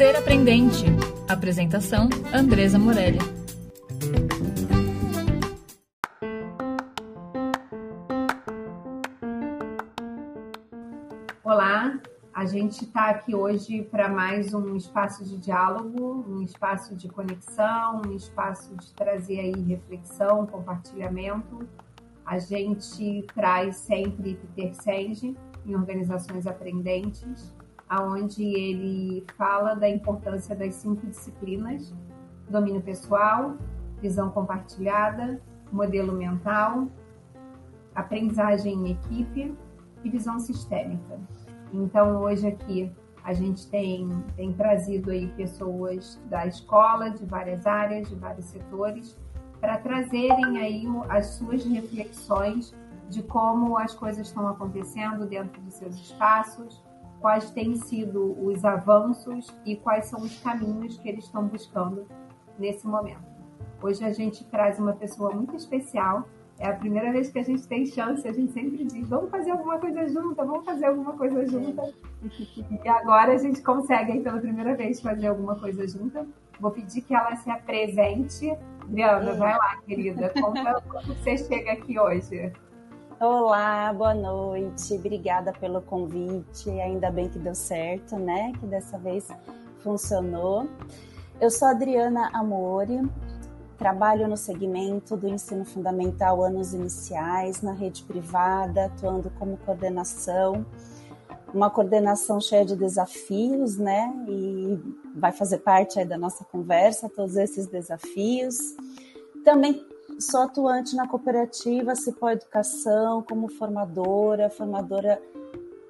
Ser Aprendente. Apresentação: Andresa Morelli. Olá, a gente está aqui hoje para mais um espaço de diálogo, um espaço de conexão, um espaço de trazer aí reflexão, compartilhamento. A gente traz sempre Peter Senge em organizações aprendentes, aonde ele fala da importância das cinco disciplinas: domínio pessoal, visão compartilhada, modelo mental, aprendizagem em equipe e visão sistêmica. Então, hoje aqui a gente tem, tem trazido aí pessoas da escola, de várias áreas, de vários setores, para trazerem aí as suas reflexões de como as coisas estão acontecendo dentro de seus espaços, quais têm sido os avanços e quais são os caminhos que eles estão buscando nesse momento. Hoje a gente traz uma pessoa muito especial. É a primeira vez que a gente tem chance, a gente sempre diz: vamos fazer alguma coisa junta, vamos fazer alguma coisa junta. E agora a gente consegue, pela primeira vez, fazer alguma coisa junta. Vou pedir que ela se apresente. Adriana, vai lá, querida. Conta como você chega aqui hoje. Olá, boa noite. Obrigada pelo convite. Ainda bem que deu certo, né? Que dessa vez funcionou. Eu sou Adriana Amori, trabalho no segmento do ensino fundamental anos iniciais, na rede privada, atuando como coordenação. Uma coordenação cheia de desafios, né? E vai fazer parte aí da nossa conversa, todos esses desafios. Também sou atuante na cooperativa Cipó Educação como formadora, formadora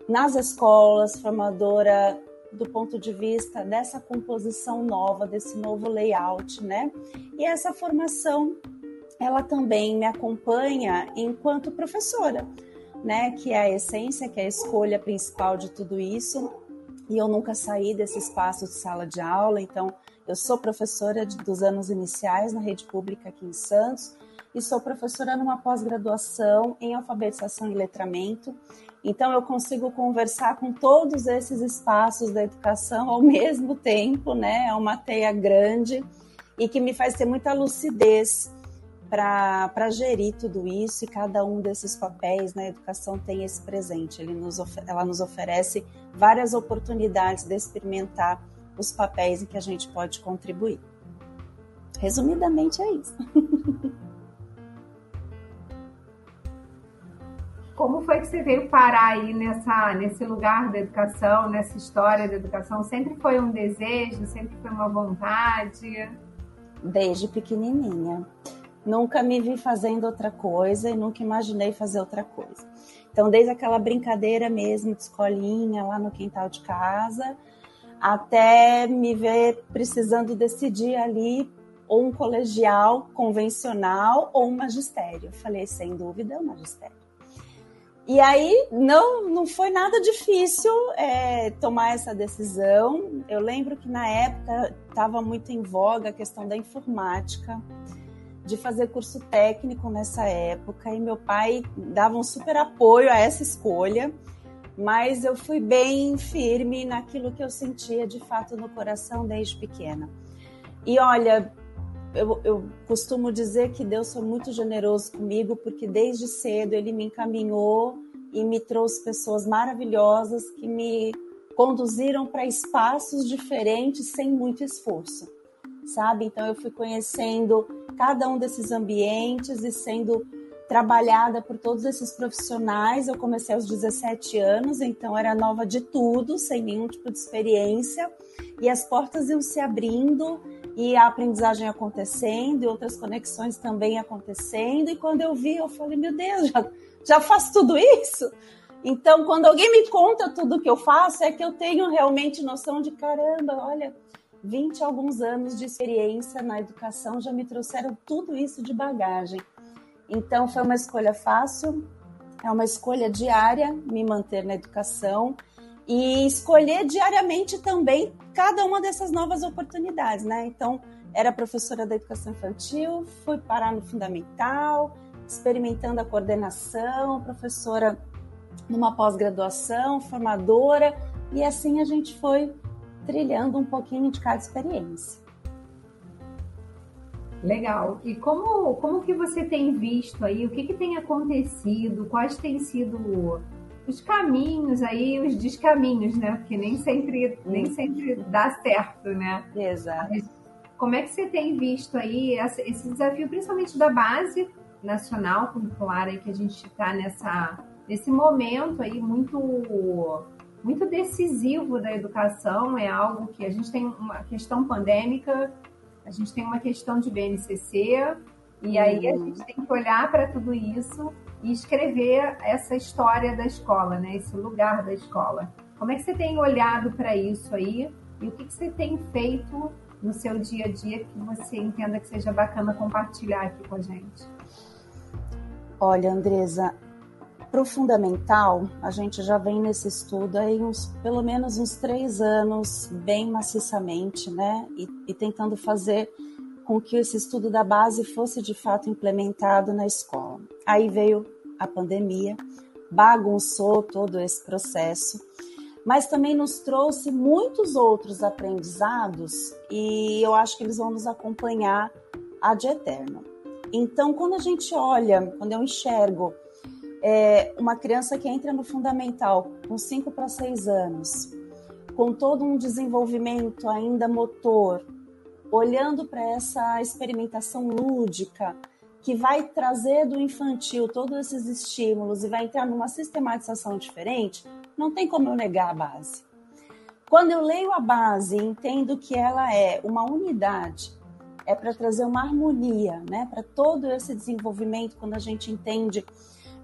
nas escolas, formadora do ponto de vista dessa composição nova, desse novo layout, né? E essa formação, ela também me acompanha enquanto professora, né? Que é a essência, que é a escolha principal de tudo isso. E eu nunca saí desse espaço de sala de aula, então eu sou professora dos anos iniciais na rede pública aqui em Santos e sou professora numa pós-graduação em alfabetização e letramento. Então, eu consigo conversar com todos esses espaços da educação ao mesmo tempo, né? É uma teia grande e que me faz ter muita lucidez para gerir tudo isso e cada um desses papéis na educação tem esse presente. Nos, ela nos oferece várias oportunidades de experimentar os papéis em que a gente pode contribuir. Resumidamente é isso. Como foi que você veio parar aí nessa, nesse lugar da educação, nessa história da educação? Sempre foi um desejo, sempre foi uma vontade? Desde pequenininha. Nunca me vi fazendo outra coisa e nunca imaginei fazer outra coisa. Então, desde aquela brincadeira mesmo de escolinha lá no quintal de casa, até me ver precisando decidir ali ou um colegial convencional ou um magistério. Eu falei, sem dúvida, o magistério. E aí não, não foi nada difícil é, tomar essa decisão. Eu lembro que na época estava muito em voga a questão da informática, de fazer curso técnico nessa época, e meu pai dava um super apoio a essa escolha mas eu fui bem firme naquilo que eu sentia de fato no coração desde pequena. E olha, eu, eu, costumo dizer que Deus foi muito generoso comigo, porque desde cedo Ele me encaminhou e me trouxe pessoas maravilhosas que me conduziram para espaços diferentes sem muito esforço, sabe? Então eu fui conhecendo cada um desses ambientes e sendo trabalhada por todos esses profissionais. Eu comecei aos 17 anos, então era nova de tudo, sem nenhum tipo de experiência, e as portas iam se abrindo e a aprendizagem acontecendo e outras conexões também acontecendo. E quando eu vi, eu falei: Meu Deus, já, já faço tudo isso? Então, quando alguém me conta tudo que eu faço, é que eu tenho realmente noção de caramba, olha, 20 e alguns anos de experiência na educação já me trouxeram tudo isso de bagagem. Então, foi uma escolha fácil, é uma escolha diária me manter na educação e escolher diariamente também cada uma dessas novas oportunidades, né? Então, era professora da educação infantil, fui parar no fundamental, experimentando a coordenação, professora numa pós-graduação, formadora, e assim a gente foi trilhando um pouquinho de cada experiência. Legal. E como, como que você tem visto aí, o que, que tem acontecido, quais têm sido os caminhos aí, os descaminhos, né? Porque nem sempre, nem sempre dá certo, né? Exato. como é que você tem visto aí esse desafio, principalmente da base nacional curricular aí que a gente está nessa nesse momento aí muito muito decisivo da educação é algo que a gente tem uma questão pandêmica a gente tem uma questão de BNCC, e aí a uhum. gente tem que olhar para tudo isso e escrever essa história da escola, né? esse lugar da escola. Como é que você tem olhado para isso aí? E o que, que você tem feito no seu dia a dia que você entenda que seja bacana compartilhar aqui com a gente? Olha, Andresa, para o fundamental, a gente já vem nesse estudo aí uns, pelo menos uns três anos, bem maciçamente, né? E, e tentando fazer com que esse estudo da base fosse de fato implementado na escola. Aí veio a pandemia, bagunçou todo esse processo, mas também nos trouxe muitos outros aprendizados e eu acho que eles vão nos acompanhar ad eterno. Então, quando a gente olha, quando eu enxergo é, uma criança que entra no fundamental com 5 para 6 anos, com todo um desenvolvimento ainda motor, olhando para essa experimentação lúdica, que vai trazer do infantil todos esses estímulos e vai entrar numa sistematização diferente, não tem como eu negar a base. Quando eu leio a base e entendo que ela é uma unidade, é para trazer uma harmonia, né, para todo esse desenvolvimento, quando a gente entende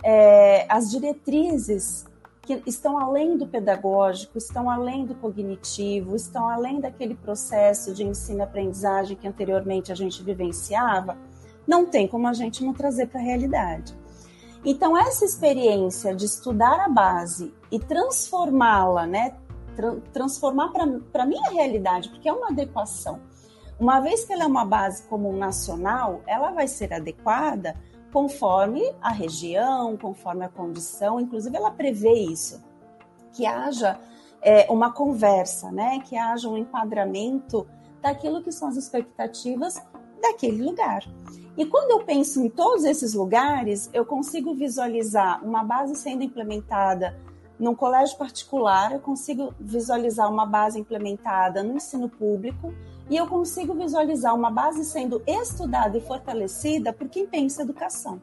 é, as diretrizes que estão além do pedagógico, estão além do cognitivo, estão além daquele processo de ensino-aprendizagem que anteriormente a gente vivenciava, não tem como a gente não trazer para a realidade. Então, essa experiência de estudar a base e transformá-la, né, tra transformar para a minha realidade, porque é uma adequação. Uma vez que ela é uma base comum nacional, ela vai ser adequada conforme a região, conforme a condição, inclusive ela prevê isso, que haja é, uma conversa, né? que haja um enquadramento daquilo que são as expectativas daquele lugar. E quando eu penso em todos esses lugares, eu consigo visualizar uma base sendo implementada num colégio particular, eu consigo visualizar uma base implementada no ensino público, e eu consigo visualizar uma base sendo estudada e fortalecida por quem pensa educação.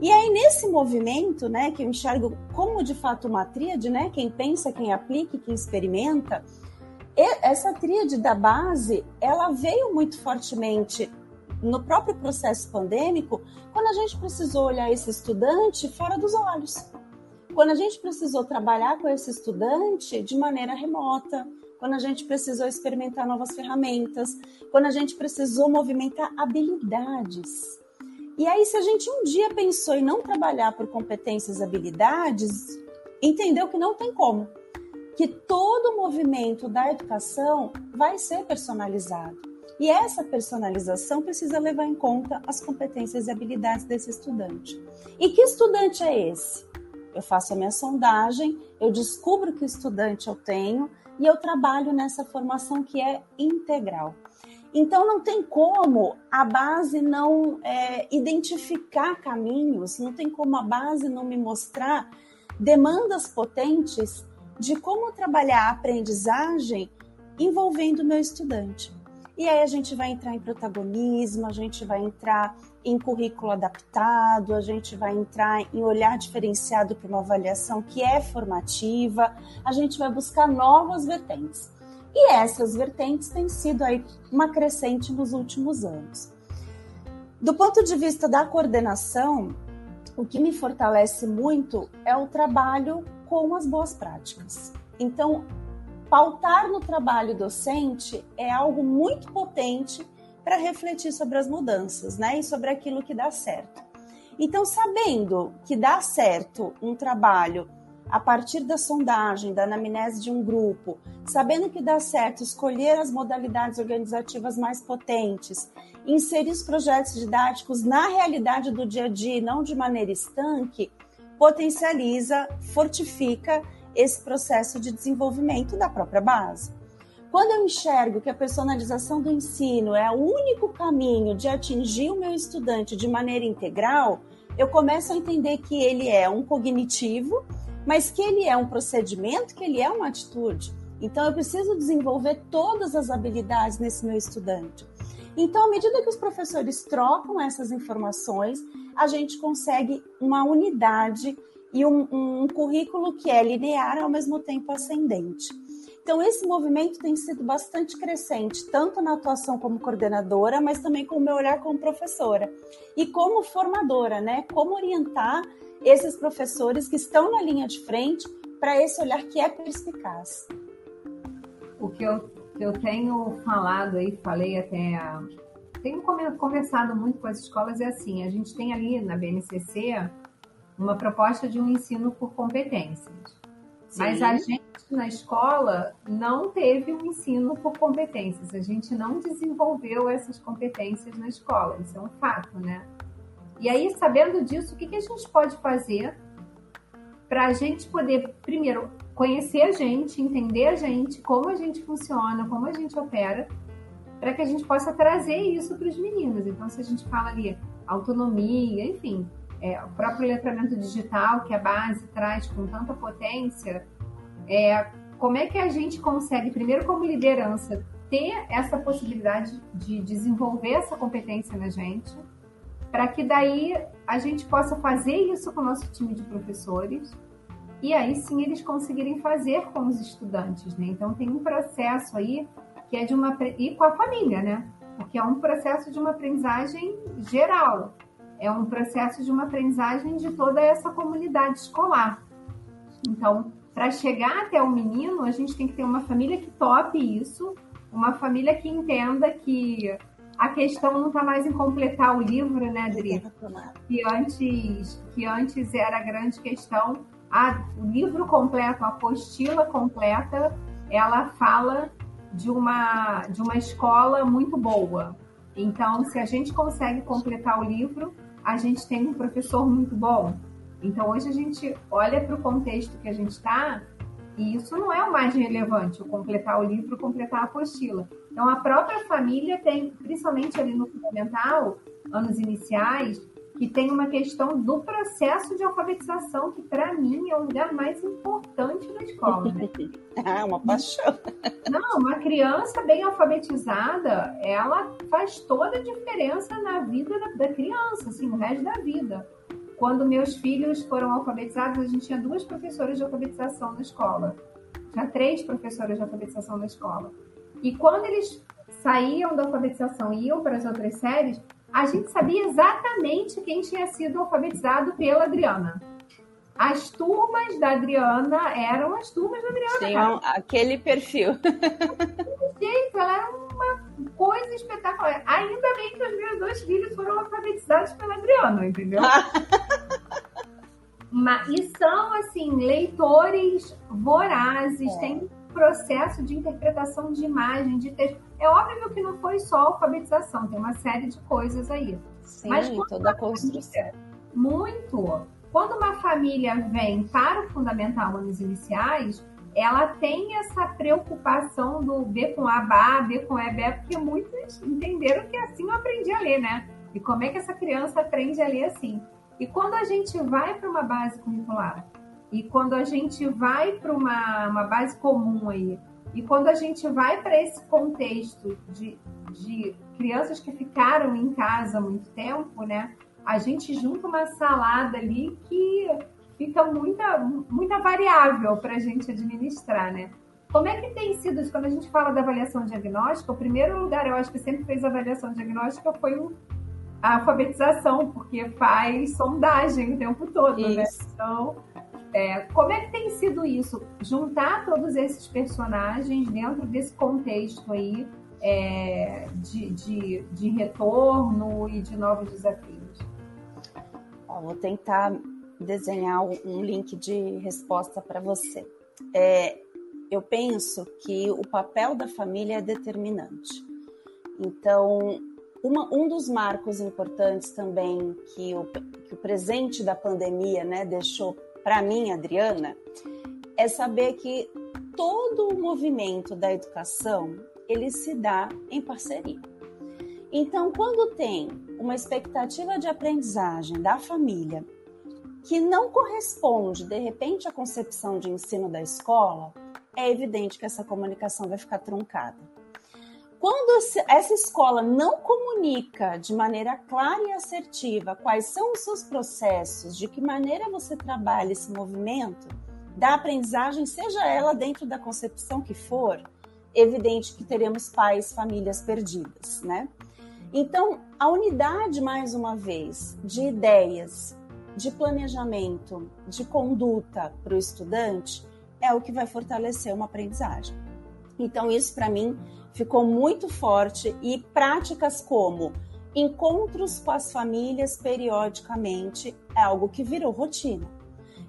E aí, nesse movimento, né, que eu enxergo como de fato uma tríade, né, quem pensa, quem aplica quem experimenta, essa tríade da base, ela veio muito fortemente no próprio processo pandêmico, quando a gente precisou olhar esse estudante fora dos olhos. Quando a gente precisou trabalhar com esse estudante de maneira remota, quando a gente precisou experimentar novas ferramentas, quando a gente precisou movimentar habilidades. E aí, se a gente um dia pensou em não trabalhar por competências e habilidades, entendeu que não tem como. Que todo o movimento da educação vai ser personalizado. E essa personalização precisa levar em conta as competências e habilidades desse estudante. E que estudante é esse? Eu faço a minha sondagem, eu descubro que estudante eu tenho, e eu trabalho nessa formação que é integral. Então, não tem como a base não é, identificar caminhos, não tem como a base não me mostrar demandas potentes de como trabalhar a aprendizagem envolvendo o meu estudante. E aí a gente vai entrar em protagonismo, a gente vai entrar em currículo adaptado, a gente vai entrar em olhar diferenciado para uma avaliação que é formativa, a gente vai buscar novas vertentes. E essas vertentes têm sido aí uma crescente nos últimos anos. Do ponto de vista da coordenação, o que me fortalece muito é o trabalho com as boas práticas. Então, pautar no trabalho docente é algo muito potente para refletir sobre as mudanças, né? E sobre aquilo que dá certo. Então, sabendo que dá certo um trabalho a partir da sondagem, da anamnese de um grupo, sabendo que dá certo escolher as modalidades organizativas mais potentes, inserir os projetos didáticos na realidade do dia a dia, não de maneira estanque, potencializa, fortifica esse processo de desenvolvimento da própria base. Quando eu enxergo que a personalização do ensino é o único caminho de atingir o meu estudante de maneira integral, eu começo a entender que ele é um cognitivo, mas que ele é um procedimento, que ele é uma atitude. Então, eu preciso desenvolver todas as habilidades nesse meu estudante. Então, à medida que os professores trocam essas informações, a gente consegue uma unidade e um, um currículo que é linear ao mesmo tempo ascendente. Então, esse movimento tem sido bastante crescente, tanto na atuação como coordenadora, mas também com o meu olhar como professora. E como formadora, né? Como orientar esses professores que estão na linha de frente para esse olhar que é perspicaz. O que eu, eu tenho falado aí, falei até. Tenho conversado muito com as escolas, é assim: a gente tem ali na BNCC uma proposta de um ensino por competências. Sim. Mas a gente na escola não teve um ensino por competências. A gente não desenvolveu essas competências na escola. Isso é um fato, né? E aí, sabendo disso, o que, que a gente pode fazer para a gente poder, primeiro, conhecer a gente, entender a gente, como a gente funciona, como a gente opera, para que a gente possa trazer isso para os meninos. Então, se a gente fala ali autonomia, enfim, é, o próprio letramento digital que a base traz com tanta potência, é, como é que a gente consegue, primeiro como liderança, ter essa possibilidade de desenvolver essa competência na gente, para que daí a gente possa fazer isso com o nosso time de professores e aí sim eles conseguirem fazer com os estudantes, né? Então tem um processo aí que é de uma e com a família, né? Porque é um processo de uma aprendizagem geral, é um processo de uma aprendizagem de toda essa comunidade escolar. Então, para chegar até o menino, a gente tem que ter uma família que tope isso, uma família que entenda que a questão não está mais em completar o livro, né, Adri? Que antes, que antes era a grande questão. Ah, o livro completo, a apostila completa, ela fala de uma, de uma escola muito boa. Então, se a gente consegue completar o livro, a gente tem um professor muito bom. Então, hoje a gente olha para o contexto que a gente está e isso não é o mais relevante, o completar o livro, completar a apostila. Então, a própria família tem, principalmente ali no fundamental, anos iniciais, que tem uma questão do processo de alfabetização, que para mim é o lugar mais importante da escola. Né? ah, uma paixão. Não, uma criança bem alfabetizada, ela faz toda a diferença na vida da, da criança, assim, o resto da vida. Quando meus filhos foram alfabetizados, a gente tinha duas professoras de alfabetização na escola. Tinha três professoras de alfabetização na escola. E quando eles saíam da alfabetização e iam para as outras séries, a gente sabia exatamente quem tinha sido alfabetizado pela Adriana. As turmas da Adriana eram as turmas da Adriana. Tinham aquele perfil. Gente, ela era uma coisa espetacular. Ainda bem que os meus dois filhos foram alfabetizados pela Adriana, entendeu? Mas, e são, assim, leitores vorazes, é. tem processo de interpretação de imagem, de texto. É óbvio que não foi só alfabetização, tem uma série de coisas aí. Sim, Mas toda a construção. Muito. Quando uma família vem para o fundamental anos iniciais, ela tem essa preocupação do B com A, Bá, B com E, B, porque muitos entenderam que assim eu aprendi a ler, né? E como é que essa criança aprende a ler assim? E quando a gente vai para uma base curricular, e quando a gente vai para uma, uma base comum aí, e quando a gente vai para esse contexto de, de crianças que ficaram em casa muito tempo, né? A gente junta uma salada ali que fica muita, muita variável para a gente administrar, né? Como é que tem sido, quando a gente fala da avaliação diagnóstica, o primeiro lugar, eu acho que sempre fez avaliação diagnóstica foi a alfabetização, porque faz sondagem o tempo todo, né? isso. né? Então, é, como é que tem sido isso? Juntar todos esses personagens dentro desse contexto aí é, de, de, de retorno e de novos desafios? vou tentar desenhar um link de resposta para você. É, eu penso que o papel da família é determinante. Então, uma, um dos marcos importantes também que o, que o presente da pandemia né, deixou para mim, Adriana, é saber que todo o movimento da educação, ele se dá em parceria. Então, quando tem uma expectativa de aprendizagem da família que não corresponde, de repente, à concepção de ensino da escola, é evidente que essa comunicação vai ficar truncada. Quando essa escola não comunica de maneira clara e assertiva quais são os seus processos, de que maneira você trabalha esse movimento da aprendizagem, seja ela dentro da concepção que for, evidente que teremos pais, famílias perdidas, né? Então, a unidade, mais uma vez, de ideias, de planejamento, de conduta para o estudante é o que vai fortalecer uma aprendizagem. Então, isso para mim ficou muito forte e práticas como encontros com as famílias periodicamente é algo que virou rotina.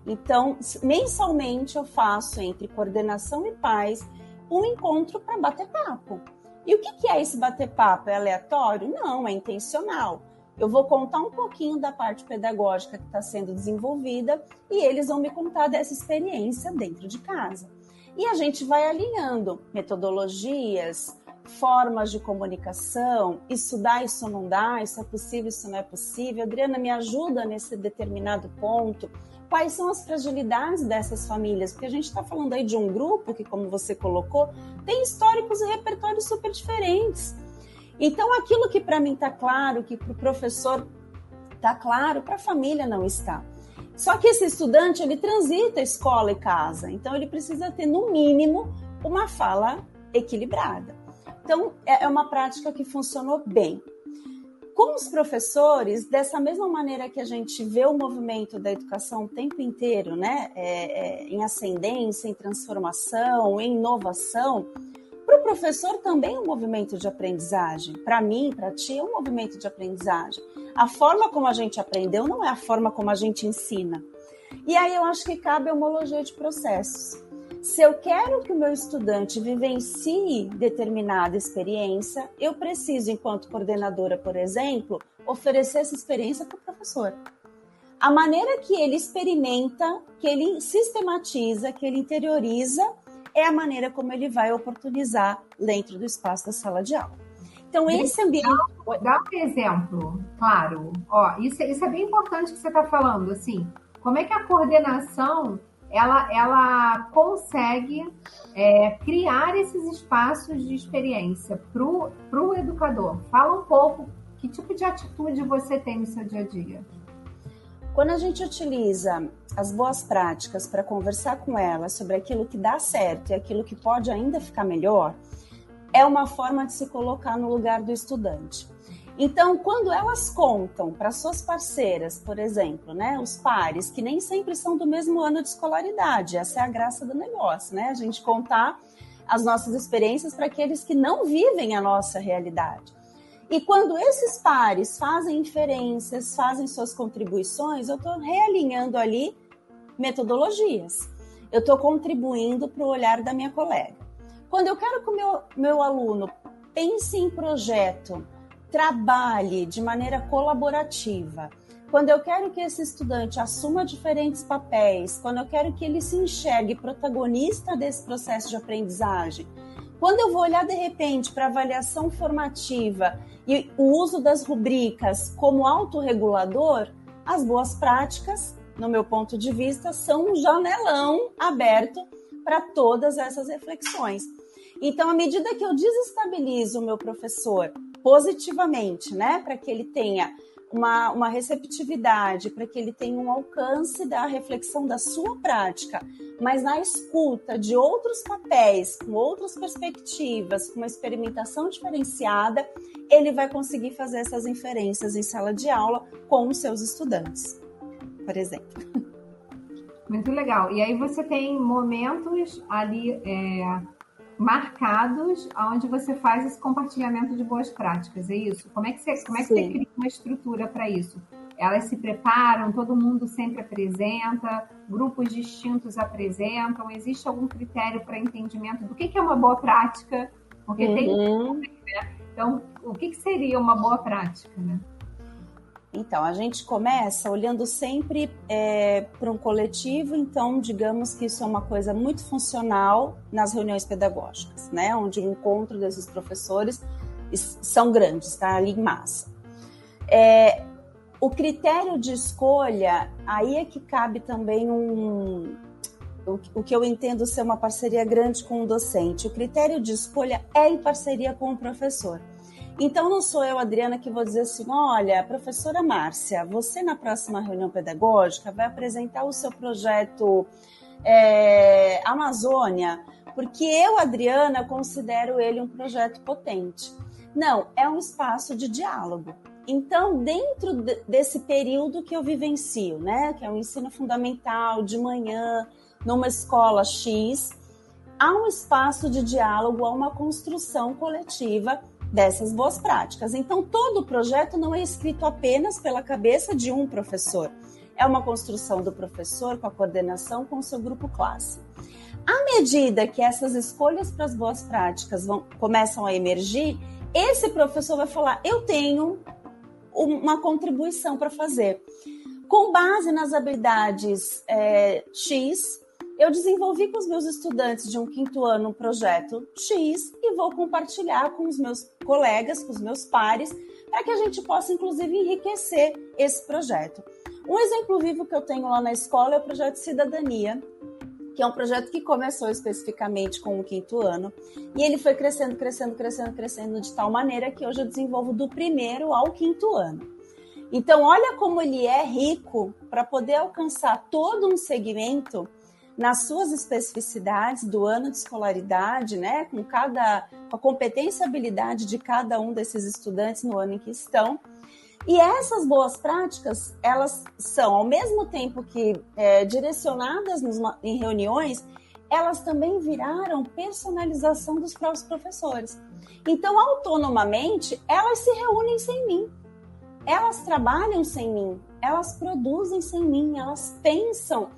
Então, mensalmente eu faço entre coordenação e pais um encontro para bater papo. E o que é esse bater papo? É aleatório? Não, é intencional. Eu vou contar um pouquinho da parte pedagógica que está sendo desenvolvida e eles vão me contar dessa experiência dentro de casa. E a gente vai alinhando metodologias, formas de comunicação, isso dá, isso não dá, isso é possível, isso não é possível. Adriana, me ajuda nesse determinado ponto. Quais são as fragilidades dessas famílias? Porque a gente está falando aí de um grupo que, como você colocou, tem históricos e repertórios super diferentes. Então, aquilo que para mim está claro, que para o professor está claro, para a família não está. Só que esse estudante ele transita escola e casa, então ele precisa ter no mínimo uma fala equilibrada. Então é, é uma prática que funcionou bem. Com os professores, dessa mesma maneira que a gente vê o movimento da educação o tempo inteiro, né, é, é, em ascendência, em transformação, em inovação, para o professor também é um movimento de aprendizagem. Para mim, para ti, é um movimento de aprendizagem. A forma como a gente aprendeu não é a forma como a gente ensina. E aí eu acho que cabe a homologia de processos. Se eu quero que o meu estudante vivencie determinada experiência, eu preciso, enquanto coordenadora, por exemplo, oferecer essa experiência para o professor. A maneira que ele experimenta, que ele sistematiza, que ele interioriza é a maneira como ele vai oportunizar dentro do espaço da sala de aula. Então, esse ambiente. Dá um exemplo, claro. Ó, isso, isso é bem importante que você está falando. Assim, como é que a coordenação ela, ela consegue é, criar esses espaços de experiência para o educador? Fala um pouco que tipo de atitude você tem no seu dia a dia. Quando a gente utiliza as boas práticas para conversar com ela sobre aquilo que dá certo e aquilo que pode ainda ficar melhor, é uma forma de se colocar no lugar do estudante. Então, quando elas contam para suas parceiras, por exemplo, né, os pares, que nem sempre são do mesmo ano de escolaridade, essa é a graça do negócio, né? A gente contar as nossas experiências para aqueles que não vivem a nossa realidade. E quando esses pares fazem inferências, fazem suas contribuições, eu estou realinhando ali metodologias. Eu estou contribuindo para o olhar da minha colega. Quando eu quero que o meu, meu aluno pense em projeto, trabalhe de maneira colaborativa, quando eu quero que esse estudante assuma diferentes papéis, quando eu quero que ele se enxergue protagonista desse processo de aprendizagem, quando eu vou olhar de repente para avaliação formativa e o uso das rubricas como autorregulador, as boas práticas, no meu ponto de vista, são um janelão aberto para todas essas reflexões. Então, à medida que eu desestabilizo o meu professor positivamente, né, para que ele tenha uma, uma receptividade, para que ele tenha um alcance da reflexão da sua prática, mas na escuta de outros papéis, com outras perspectivas, com uma experimentação diferenciada, ele vai conseguir fazer essas inferências em sala de aula com os seus estudantes, por exemplo. Muito legal. E aí você tem momentos ali é, marcados onde você faz esse compartilhamento de boas práticas, é isso? Como é que você, como é que você cria uma estrutura para isso? Elas se preparam, todo mundo sempre apresenta, grupos distintos apresentam, existe algum critério para entendimento do que, que é uma boa prática? Porque uhum. tem. Né? Então, o que, que seria uma boa prática, né? Então, a gente começa olhando sempre é, para um coletivo, então, digamos que isso é uma coisa muito funcional nas reuniões pedagógicas, né? Onde o encontro desses professores são grandes, tá? Ali em massa. É, o critério de escolha, aí é que cabe também um, o que eu entendo ser uma parceria grande com o docente. O critério de escolha é em parceria com o professor. Então, não sou eu, Adriana, que vou dizer assim: olha, professora Márcia, você na próxima reunião pedagógica vai apresentar o seu projeto é, Amazônia, porque eu, Adriana, considero ele um projeto potente. Não, é um espaço de diálogo. Então, dentro desse período que eu vivencio, né, que é o ensino fundamental de manhã, numa escola X, há um espaço de diálogo, há uma construção coletiva dessas boas práticas. Então, todo o projeto não é escrito apenas pela cabeça de um professor. É uma construção do professor com a coordenação com o seu grupo classe. À medida que essas escolhas para as boas práticas vão, começam a emergir, esse professor vai falar: eu tenho uma contribuição para fazer. Com base nas habilidades é, X, eu desenvolvi com os meus estudantes de um quinto ano um projeto X e vou compartilhar com os meus colegas, com os meus pares, para que a gente possa, inclusive, enriquecer esse projeto. Um exemplo vivo que eu tenho lá na escola é o projeto Cidadania, que é um projeto que começou especificamente com o quinto ano, e ele foi crescendo, crescendo, crescendo, crescendo de tal maneira que hoje eu desenvolvo do primeiro ao quinto ano. Então, olha como ele é rico para poder alcançar todo um segmento nas suas especificidades do ano de escolaridade, né, com cada com a competência e habilidade de cada um desses estudantes no ano em que estão. E essas boas práticas, elas são, ao mesmo tempo que é, direcionadas nos, em reuniões, elas também viraram personalização dos próprios professores. Então, autonomamente, elas se reúnem sem mim, elas trabalham sem mim, elas produzem sem mim, elas pensam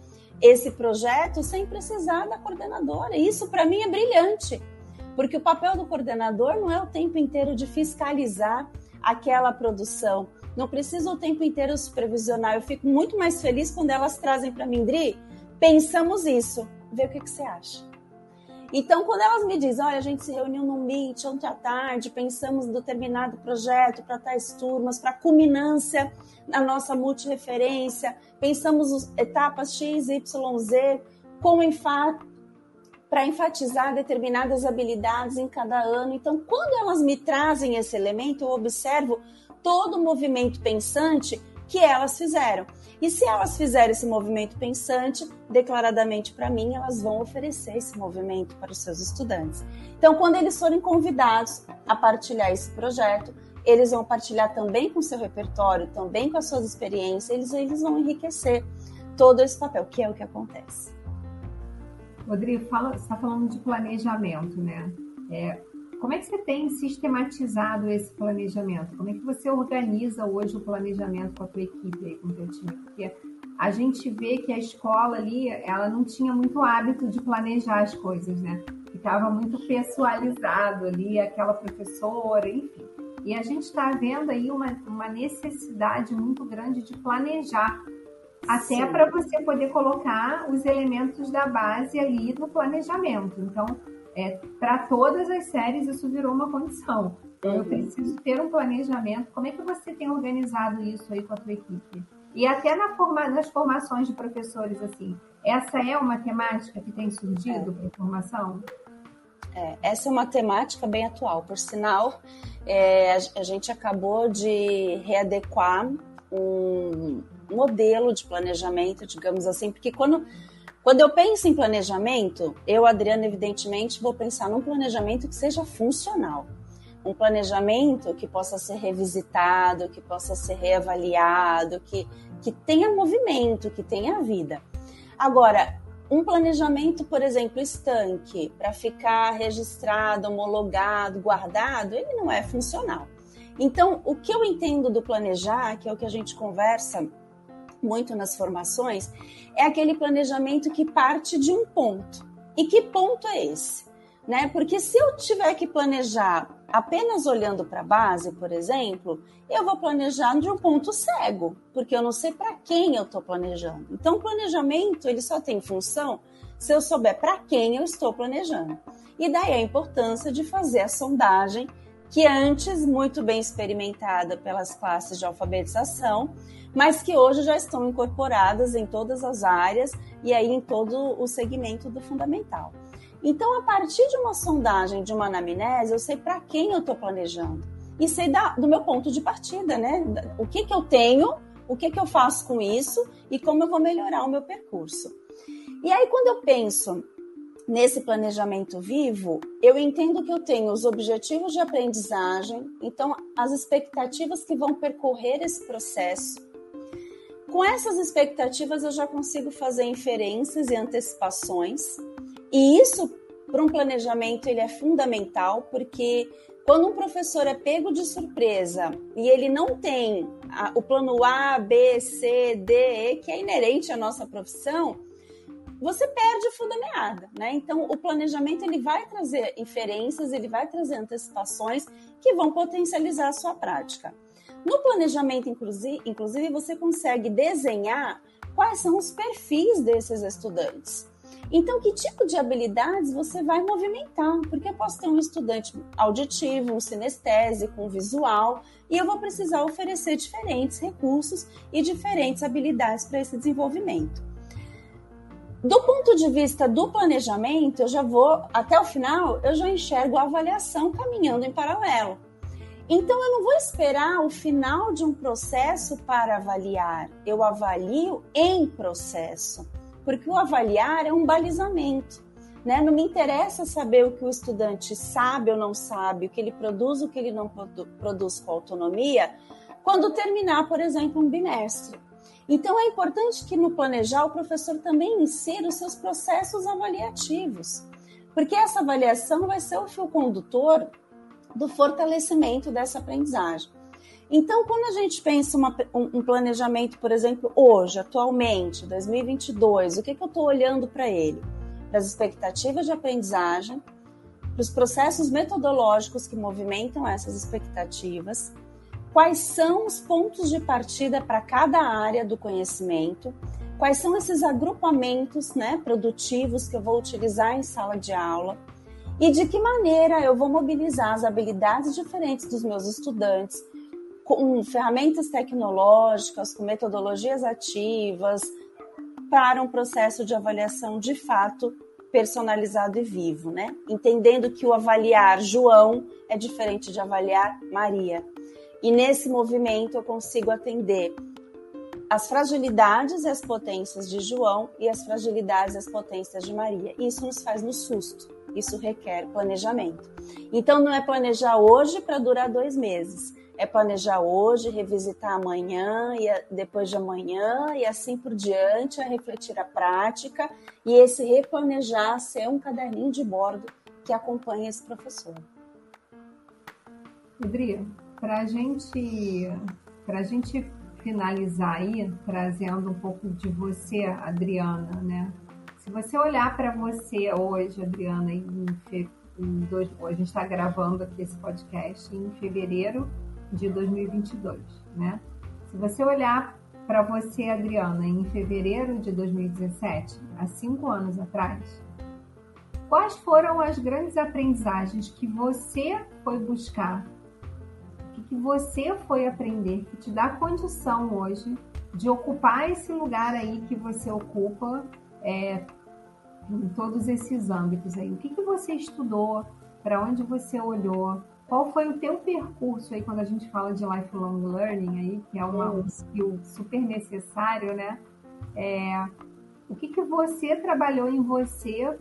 esse projeto sem precisar da coordenadora. Isso para mim é brilhante, porque o papel do coordenador não é o tempo inteiro de fiscalizar aquela produção. Não precisa o tempo inteiro supervisionar. Eu fico muito mais feliz quando elas trazem para mim, Dri, pensamos isso, vê o que, que você acha. Então, quando elas me dizem, olha, a gente se reuniu no Meet ontem à tarde, pensamos em determinado projeto para tais turmas, para culminância na nossa multireferência, pensamos etapas X, Y, Z, com enfa para enfatizar determinadas habilidades em cada ano. Então, quando elas me trazem esse elemento, eu observo todo o movimento pensante que elas fizeram. E se elas fizerem esse movimento pensante, declaradamente para mim, elas vão oferecer esse movimento para os seus estudantes. Então, quando eles forem convidados a partilhar esse projeto, eles vão partilhar também com seu repertório, também com as suas experiências, eles, eles vão enriquecer todo esse papel, que é o que acontece. Rodrigo, fala, você está falando de planejamento, né? É, como é que você tem sistematizado esse planejamento? Como é que você organiza hoje o planejamento com a tua equipe aí, com o teu time? Porque a gente vê que a escola ali, ela não tinha muito hábito de planejar as coisas, né? Ficava muito pessoalizado ali, aquela professora, enfim. E a gente está vendo aí uma, uma necessidade muito grande de planejar, até para você poder colocar os elementos da base ali no planejamento. Então, é, para todas as séries isso virou uma condição. Então, eu uhum. preciso ter um planejamento. Como é que você tem organizado isso aí com a tua equipe? E até na forma, nas formações de professores, assim, essa é uma temática que tem surgido é. para a formação? É, essa é uma temática bem atual. Por sinal, é, a, a, gente acabou de readequar um modelo de planejamento, digamos assim, porque quando, quando eu penso em planejamento, eu, Adriana, evidentemente, vou pensar num planejamento que seja funcional. Um planejamento que possa ser revisitado, que possa ser reavaliado, que, que tenha movimento, que tenha vida. Agora, um planejamento, por exemplo, estanque, para ficar registrado, homologado, guardado, ele não é funcional. Então, o que eu entendo do planejar, que é o que a gente conversa muito nas formações, é aquele planejamento que parte de um ponto. E que ponto é esse? né? Porque se eu tiver que planejar apenas olhando para a base, por exemplo, eu vou planejar de um ponto cego, porque eu não sei para quem eu estou planejando. Então, o planejamento ele só tem função se eu souber para quem eu estou planejando. E daí a importância de fazer a sondagem, que antes muito bem experimentada pelas classes de alfabetização, mas que hoje já estão incorporadas em todas as áreas e aí em todo o segmento do fundamental. Então, a partir de uma sondagem, de uma anamnese, eu sei para quem eu estou planejando e sei da, do meu ponto de partida, né? O que, que eu tenho, o que, que eu faço com isso e como eu vou melhorar o meu percurso. E aí, quando eu penso nesse planejamento vivo, eu entendo que eu tenho os objetivos de aprendizagem, então as expectativas que vão percorrer esse processo. Com essas expectativas, eu já consigo fazer inferências e antecipações e isso, para um planejamento, ele é fundamental, porque quando um professor é pego de surpresa e ele não tem a, o plano A, B, C, D, E, que é inerente à nossa profissão, você perde o fio da meada, né? Então, o planejamento ele vai trazer inferências, ele vai trazer antecipações que vão potencializar a sua prática. No planejamento, inclusive, inclusive você consegue desenhar quais são os perfis desses estudantes. Então, que tipo de habilidades você vai movimentar? Porque eu posso ter um estudante auditivo, um sinestésico, um visual, e eu vou precisar oferecer diferentes recursos e diferentes habilidades para esse desenvolvimento. Do ponto de vista do planejamento, eu já vou, até o final, eu já enxergo a avaliação caminhando em paralelo. Então, eu não vou esperar o final de um processo para avaliar, eu avalio em processo porque o avaliar é um balizamento. Né? Não me interessa saber o que o estudante sabe ou não sabe, o que ele produz, o que ele não produ produz com autonomia, quando terminar, por exemplo, um bimestre. Então, é importante que no planejar o professor também insira os seus processos avaliativos, porque essa avaliação vai ser o fio condutor do fortalecimento dessa aprendizagem. Então, quando a gente pensa uma, um, planejamento, por exemplo, hoje, atualmente, 2022, o que, que eu estou olhando para ele? Para as expectativas de aprendizagem, para os processos metodológicos que movimentam essas expectativas, quais são os pontos de partida para cada área do conhecimento, quais são esses agrupamentos né, produtivos que eu vou utilizar em sala de aula e de que maneira eu vou mobilizar as habilidades diferentes dos meus estudantes com ferramentas tecnológicas, com metodologias ativas, para um processo de avaliação de fato personalizado e vivo, né? Entendendo que o avaliar João é diferente de avaliar Maria. E nesse movimento eu consigo atender as fragilidades e as potências de João e as fragilidades e as potências de Maria. Isso nos faz no susto. Isso requer planejamento. Então não é planejar hoje para durar dois meses é planejar hoje, revisitar amanhã e depois de amanhã e assim por diante, a refletir a prática e esse replanejar ser um caderninho de bordo que acompanha esse professor. Adri, para gente, a gente finalizar aí, trazendo um pouco de você, Adriana, né? Se você olhar para você hoje, Adriana, em, em dois, a gente está gravando aqui esse podcast em fevereiro de 2022, né? Se você olhar para você, Adriana, em fevereiro de 2017, há cinco anos atrás, quais foram as grandes aprendizagens que você foi buscar, que, você foi aprender, que te dá condição hoje de ocupar esse lugar aí que você ocupa é, em todos esses âmbitos aí? O que, que você estudou? Para onde você olhou? Qual foi o teu percurso aí quando a gente fala de lifelong learning aí, que é uma, um skill super necessário, né? É, o que, que você trabalhou em você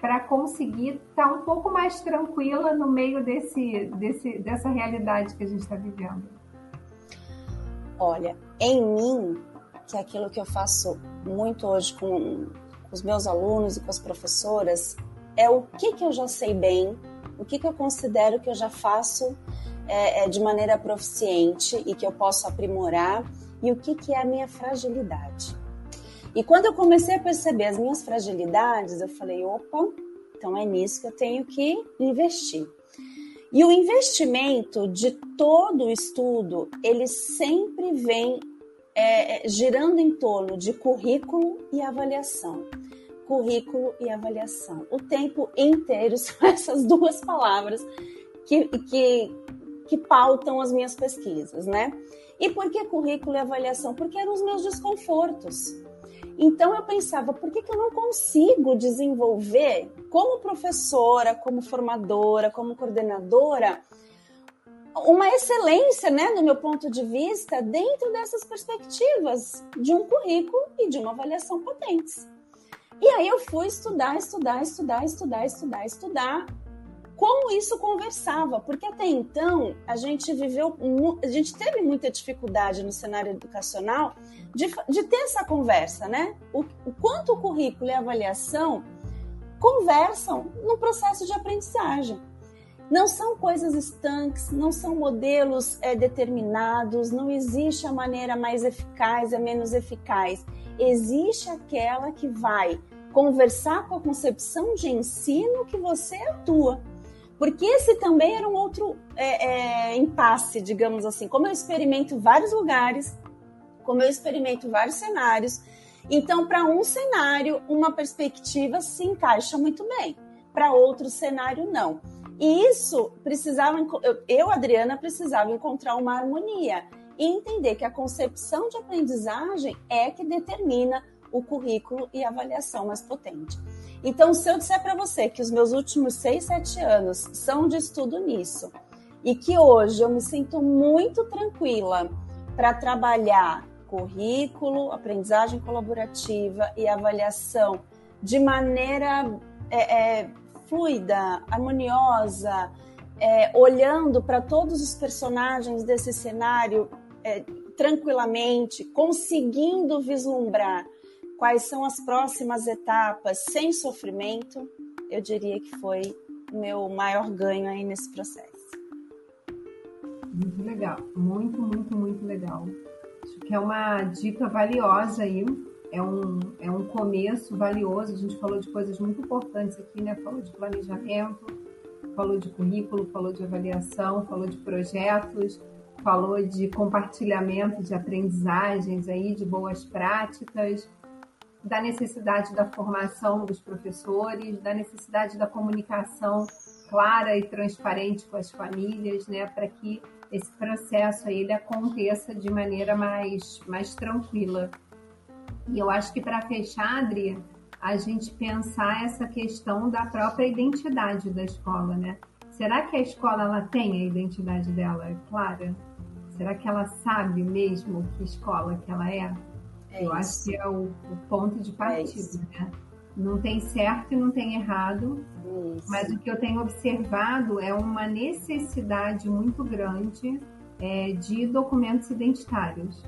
para conseguir estar tá um pouco mais tranquila no meio desse, desse, dessa realidade que a gente está vivendo? Olha, em mim, que é aquilo que eu faço muito hoje com, os meus alunos e com as professoras, é o que, que eu já sei bem o que, que eu considero que eu já faço é, é, de maneira proficiente e que eu posso aprimorar e o que, que é a minha fragilidade. E quando eu comecei a perceber as minhas fragilidades, eu falei: opa, Então é nisso que eu tenho que investir. E o investimento de todo o estudo, ele sempre vem é, é girando em torno de currículo e avaliação. Currículo e avaliação. O tempo inteiro são essas duas palavras que, que, que pautam as minhas pesquisas, né? E por que currículo e avaliação? Porque eram os meus desconfortos. Então eu pensava, por que, que eu não consigo desenvolver, como professora, como formadora, como coordenadora, uma excelência, né, do meu ponto de vista, dentro dessas perspectivas de um currículo e de uma avaliação potentes. E aí eu fui estudar, estudar, estudar, estudar, estudar, estudar como isso conversava, porque até então a gente viveu, a gente teve muita dificuldade no cenário educacional de, de ter essa conversa, né? O, o quanto o currículo e a avaliação conversam no processo de aprendizagem. Não são coisas estanques, não são modelos é, determinados, não existe a maneira mais eficaz e menos eficaz. Existe aquela que vai conversar com a concepção de ensino que você atua. Porque esse também era um outro é, é, impasse, digamos assim. Como eu experimento vários lugares, como eu experimento vários cenários, então, para um cenário, uma perspectiva se encaixa muito bem, para outro cenário, não. E isso precisava, eu, Adriana, precisava encontrar uma harmonia e entender que a concepção de aprendizagem é que determina o currículo e a avaliação mais potente. Então, se eu disser para você que os meus últimos seis, sete anos são de estudo nisso, e que hoje eu me sinto muito tranquila para trabalhar currículo, aprendizagem colaborativa e avaliação de maneira é, é, fluida, harmoniosa, é, olhando para todos os personagens desse cenário é, tranquilamente, conseguindo vislumbrar quais são as próximas etapas sem sofrimento, eu diria que foi o meu maior ganho aí nesse processo. Muito legal, muito, muito, muito legal. Acho que é uma dica valiosa aí, é um, é um começo valioso. A gente falou de coisas muito importantes aqui, né? Falou de planejamento, falou de currículo, falou de avaliação, falou de projetos, falou de compartilhamento de aprendizagens aí, de boas práticas da necessidade da formação dos professores, da necessidade da comunicação clara e transparente com as famílias, né, para que esse processo aí, ele aconteça de maneira mais, mais tranquila. E eu acho que para fechar, Adri, a gente pensar essa questão da própria identidade da escola, né? Será que a escola ela tem a identidade dela clara? Será que ela sabe mesmo que escola que ela é? É eu acho que é o, o ponto de é partida, é né? Não tem certo e não tem errado, isso. mas o que eu tenho observado é uma necessidade muito grande é, de documentos identitários.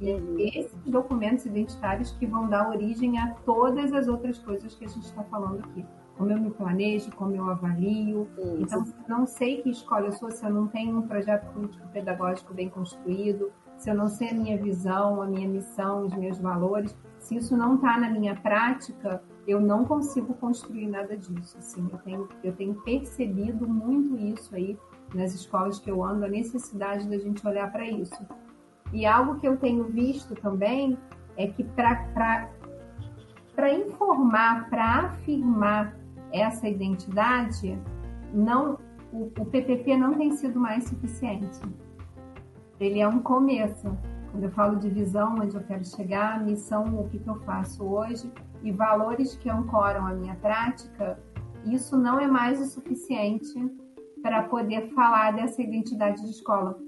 E uhum. esses documentos identitários que vão dar origem a todas as outras coisas que a gente está falando aqui. Como eu me planejo, como eu avalio. Isso. Então, não sei que escola eu sou se eu não tenho um projeto político-pedagógico bem construído, se eu não sei a minha visão, a minha missão, os meus valores, se isso não está na minha prática, eu não consigo construir nada disso. Assim, eu tenho, eu tenho percebido muito isso aí nas escolas que eu ando, a necessidade da gente olhar para isso. E algo que eu tenho visto também é que para informar, para afirmar essa identidade, não o, o PPP não tem sido mais suficiente ele é um começo. Quando eu falo de visão, onde eu quero chegar, missão, o que, que eu faço hoje e valores que ancoram a minha prática, isso não é mais o suficiente para poder falar dessa identidade de escola.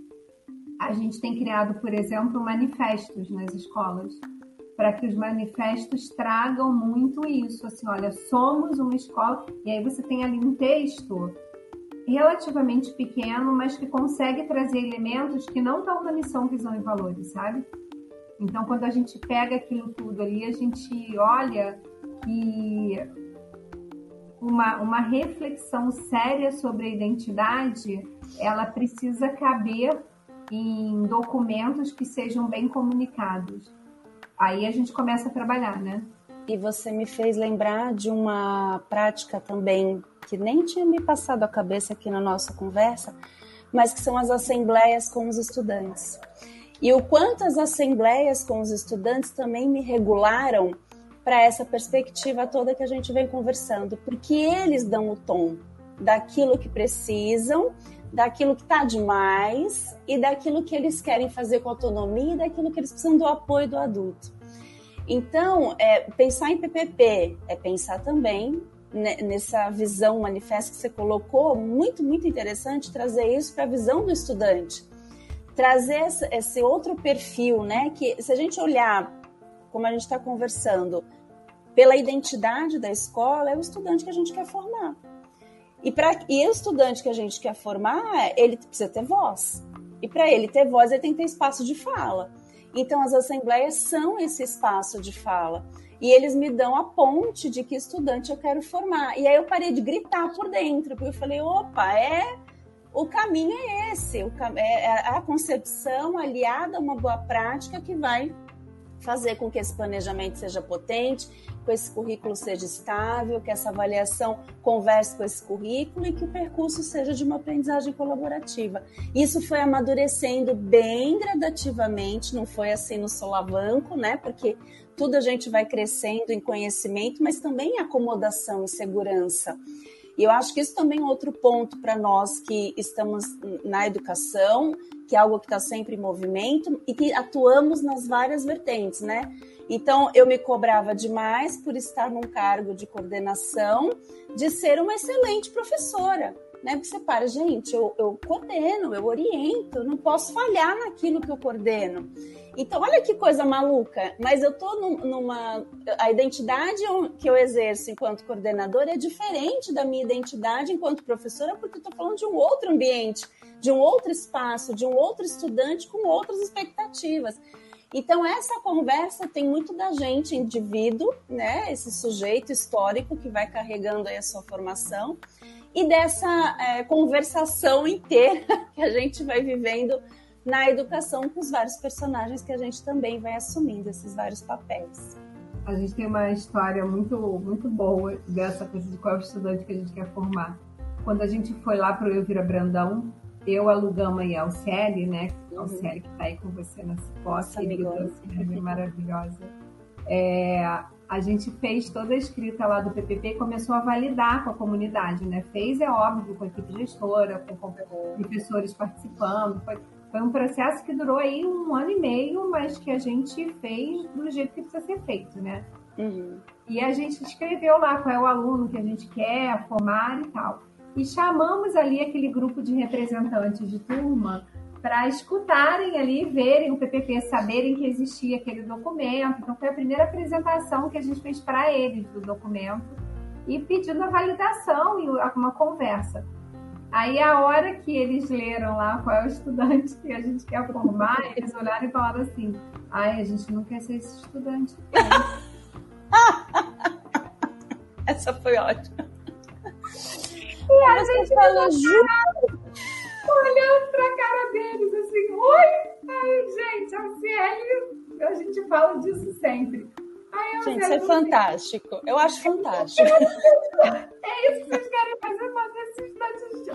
A gente tem criado, por exemplo, manifestos nas escolas, para que os manifestos tragam muito isso, assim, olha, somos uma escola, e aí você tem ali um texto relativamente pequeno, mas que consegue trazer elementos que não estão na missão, visão e valores, sabe? Então, quando a gente pega aquilo tudo ali, a gente olha que uma, uma reflexão séria sobre a identidade, ela precisa caber em documentos que sejam bem comunicados. Aí a gente começa a trabalhar, né? E você me fez lembrar de uma prática também que nem tinha me passado a cabeça aqui na nossa conversa, mas que são as assembleias com os estudantes. E o quanto as assembleias com os estudantes também me regularam para essa perspectiva toda que a gente vem conversando, porque eles dão o tom daquilo que precisam, daquilo que está demais e daquilo que eles querem fazer com autonomia e daquilo que eles precisam do apoio do adulto. Então, é, pensar em PPP é pensar também nessa visão manifesta que você colocou, muito, muito interessante trazer isso para a visão do estudante. Trazer esse outro perfil, né? Que se a gente olhar, como a gente está conversando, pela identidade da escola, é o estudante que a gente quer formar. E, pra, e o estudante que a gente quer formar, ele precisa ter voz. E para ele ter voz, ele tem que ter espaço de fala. Então, as assembleias são esse espaço de fala. E eles me dão a ponte de que estudante eu quero formar. E aí eu parei de gritar por dentro, porque eu falei: opa, é. O caminho é esse, o, é, é a concepção aliada a uma boa prática que vai fazer com que esse planejamento seja potente, que esse currículo seja estável, que essa avaliação converse com esse currículo e que o percurso seja de uma aprendizagem colaborativa. Isso foi amadurecendo bem gradativamente, não foi assim no solavanco, né? Porque tudo a gente vai crescendo em conhecimento, mas também em acomodação e segurança. E eu acho que isso também é outro ponto para nós que estamos na educação, que é algo que está sempre em movimento e que atuamos nas várias vertentes, né? Então, eu me cobrava demais por estar num cargo de coordenação, de ser uma excelente professora, né? Porque você para, gente, eu, eu coordeno, eu oriento, eu não posso falhar naquilo que eu coordeno. Então, olha que coisa maluca, mas eu tô numa. A identidade que eu exerço enquanto coordenadora é diferente da minha identidade enquanto professora, porque eu tô falando de um outro ambiente, de um outro espaço, de um outro estudante com outras expectativas. Então, essa conversa tem muito da gente, indivíduo, né? Esse sujeito histórico que vai carregando aí a sua formação, e dessa é, conversação inteira que a gente vai vivendo na educação com os vários personagens que a gente também vai assumindo esses vários papéis. A gente tem uma história muito, muito boa dessa coisa de qual estudante que a gente quer formar. Quando a gente foi lá para o Elvira Brandão, eu, a Lugama e a Alciele, né? A Alciele que está aí com você na posse, querida maravilhosa. É, a gente fez toda a escrita lá do PPP e começou a validar com a comunidade, né? Fez, é óbvio, com a equipe gestora, com professores participando. Foi, foi um processo que durou aí um ano e meio, mas que a gente fez do jeito que precisa ser feito, né? Uhum. E a gente escreveu lá qual é o aluno que a gente quer formar e tal. E chamamos ali aquele grupo de representantes de turma para escutarem ali, verem o PPP, saberem que existia aquele documento. Então, foi a primeira apresentação que a gente fez para eles do documento e pedindo a validação e uma conversa. Aí, a hora que eles leram lá qual é o estudante que a gente quer formar, eles olharam e falaram assim: ai, a gente não quer ser esse estudante. Essa foi ótima. E a gente falou junto, olhando pra cara deles assim: oi, ai, gente, a Cielo, a gente fala disso sempre. Ai, Gente, isso é fantástico. Eu acho fantástico. É isso que vocês querem fazer, fazer esses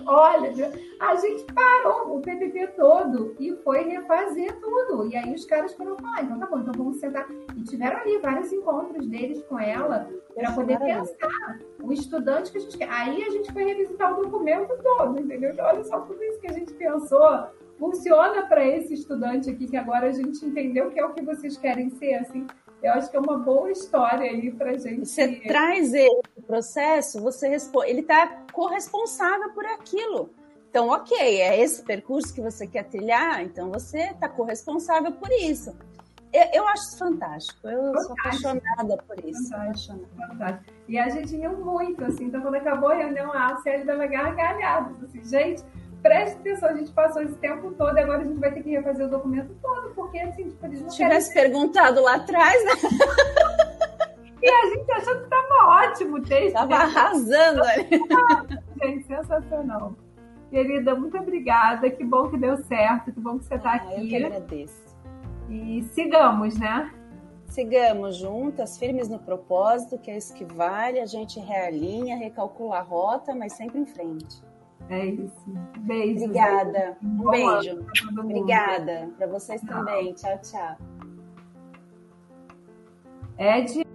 Olha, a gente parou o PPP todo e foi refazer tudo. E aí os caras foram falar, então tá bom, então vamos sentar. E tiveram ali vários encontros deles com ela para poder pensar o estudante que a gente quer. Aí a gente foi revisitar o documento todo, entendeu? Então, olha só tudo isso que a gente pensou funciona para esse estudante aqui que agora a gente entendeu que é o que vocês querem ser, assim. Eu acho que é uma boa história aí para gente. Você traz ele o processo, você responde, ele está corresponsável por aquilo. Então, ok, é esse percurso que você quer trilhar, então você está corresponsável por isso. Eu, eu acho isso fantástico. Eu fantástico. sou apaixonada por isso. Fantástico, fantástico. E a gente riu muito, assim. Então, quando acabou a reunião, a Sérgio dava gargalhadas. Assim, gente, preste atenção, a gente passou esse tempo todo e agora a gente vai ter que refazer o documento todo, porque assim, tipo, eles não Se tivesse querem... perguntado lá atrás, né? E a gente achou que estava ótimo o texto. Estava arrasando ali. gente, sensacional. Querida, muito obrigada. Que bom que deu certo. Que bom que você está ah, aqui. Eu que agradeço. E sigamos, né? Sigamos juntas, firmes no propósito, que é isso que vale. A gente realinha, recalcula a rota, mas sempre em frente. É isso. Beijo. Obrigada. Um beijo. Obrigada. Para vocês tchau. também. Tchau, tchau. Ed.